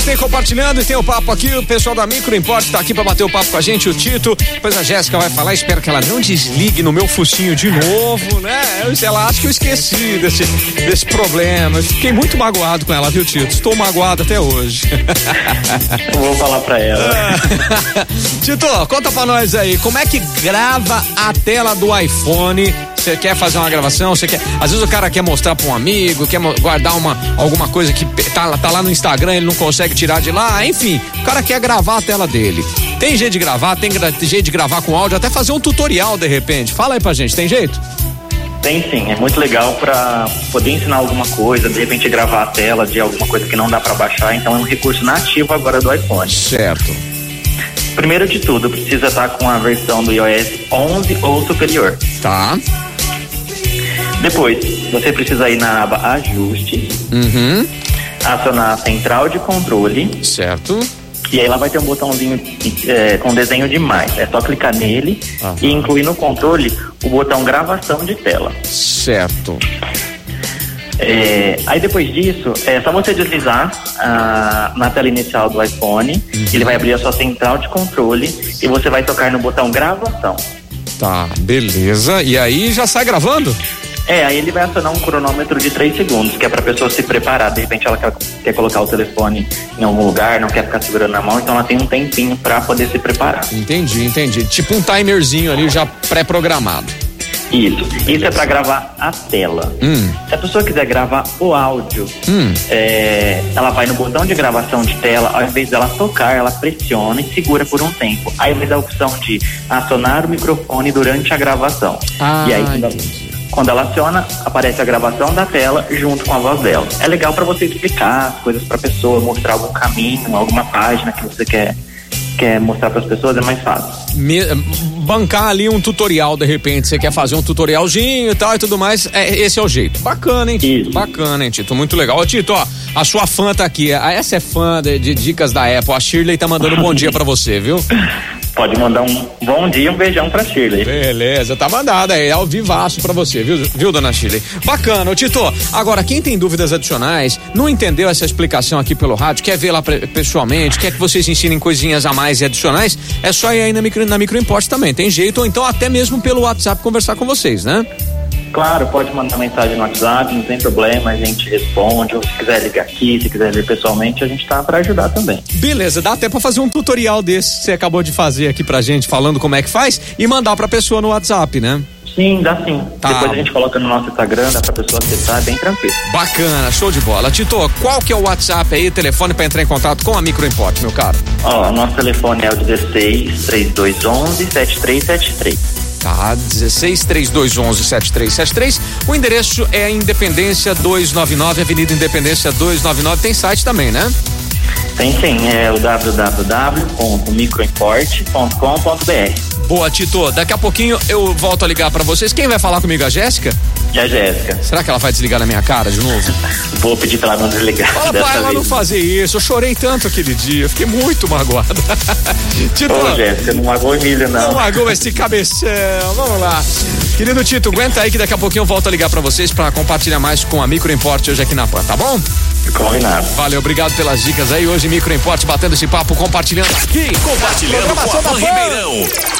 hoje tem compartilhando e tem o papo aqui. O pessoal da Micro Import tá aqui pra bater o papo com a gente, o Tito. Depois a Jéssica vai falar. Espero que ela não desligue no meu focinho de novo, né? Ela acha que eu esqueci desse, desse problema. Eu fiquei muito magoado com ela, viu, Tito? Estou magoado até hoje. Eu vou falar pra ela. Tito, conta pra nós aí, como é que grava a tela do iPhone? Você quer fazer uma gravação? Você quer. Às vezes o cara quer mostrar pra um amigo, quer guardar uma, alguma coisa que tá, tá lá no Instagram, ele não consegue tirar de lá. Enfim, o cara quer gravar a tela dele. Tem jeito de gravar, tem jeito de gravar com áudio, até fazer um tutorial de repente. Fala aí pra gente, tem jeito? Tem sim, é muito legal para poder ensinar alguma coisa, de repente gravar a tela de alguma coisa que não dá para baixar, então é um recurso nativo agora do iPhone. Certo. Primeiro de tudo, precisa estar com a versão do iOS 11 ou superior. Tá. Depois, você precisa ir na aba Ajustes, Uhum. acionar a central de controle Certo. e aí lá vai ter um botãozinho é, com desenho de mais. É só clicar nele Aham. e incluir no controle o botão gravação de tela. Certo. É, aí depois disso, é só você deslizar ah, na tela inicial do iPhone, ele vai abrir a sua central de controle e você vai tocar no botão gravação. Tá, beleza. E aí já sai gravando? É, aí ele vai acionar um cronômetro de 3 segundos, que é pra pessoa se preparar. De repente ela quer, quer colocar o telefone em algum lugar, não quer ficar segurando na mão, então ela tem um tempinho pra poder se preparar. Entendi, entendi. Tipo um timerzinho ali já pré-programado. Isso. Isso é pra gravar a tela. Hum. Se a pessoa quiser gravar o áudio, Hum. é, ela vai no botão de gravação de tela, ao invés dela tocar, ela pressiona e segura por um tempo. Aí vai dar a opção de acionar o microfone durante a gravação. Ah, e aí, quando ela, aciona, aparece a gravação da tela junto com a voz dela. É legal para você explicar as coisas para a pessoa, mostrar algum caminho, alguma página que você quer, quer mostrar para as pessoas, é mais fácil. Me- bancar ali um tutorial, de repente, você quer fazer um tutorialzinho e tal e tudo mais, é, esse é o jeito. Bacana, hein, Tito? Isso. Bacana, hein, Tito? Muito legal. Ô, Tito, ó, a sua fã tá aqui. Essa é fã de, de dicas da Apple. A Shirley tá mandando um bom dia pra você, viu? Pode mandar um bom dia, um beijão pra Shirley. Beleza, tá mandada aí, ao vivaço pra você, viu, viu, dona Shirley? Bacana, ô Tito. Agora, quem tem dúvidas adicionais, não entendeu essa explicação aqui pelo rádio, quer ver lá pessoalmente, quer que vocês ensinem coisinhas a mais e adicionais, é só ir aí na micro, na micro Import também, tem jeito, ou então até mesmo pelo WhatsApp conversar com vocês, né? Claro, pode mandar mensagem no WhatsApp, não tem problema, a gente responde. Ou se quiser ligar aqui, se quiser ver pessoalmente, a gente tá para ajudar também. Beleza, dá até pra fazer um tutorial desse que você acabou de fazer aqui pra gente, falando como é que faz, e mandar pra pessoa no WhatsApp, né? Sim, dá sim. Tá. Depois a gente coloca no nosso Instagram, dá pra pessoa acessar, é bem tranquilo. Bacana, show de bola. Tito, qual que é o WhatsApp aí, telefone pra entrar em contato com a Micro Import, meu caro? Ó, nosso telefone é o 16 3211 7373. Tá, 16 3211 7373. O endereço é Independência 299, Avenida Independência 299. Tem site também, né? Tem sim, é o www.microimport.com.br. Boa, Tito. Daqui a pouquinho eu volto a ligar pra vocês. Quem vai falar comigo? A Jéssica? E a Jéssica? Será que ela vai desligar na minha cara de novo? Vou pedir pra ela não desligar. Fala dessa pra ela não vez. fazer isso. Eu chorei tanto aquele dia. Fiquei muito magoado. Tito, Ô, Jéssica, não magoa o milho, não não. magoa esse cabeção. Vamos lá. Querido Tito, aguenta aí que daqui a pouquinho eu volto a ligar pra vocês pra compartilhar mais com a Micro Import hoje aqui na PAN, tá bom? Combinado. Valeu, obrigado pelas dicas aí. Hoje Micro Import batendo esse papo, compartilhando aqui. Compartilhando com a Pan. Ribeirão.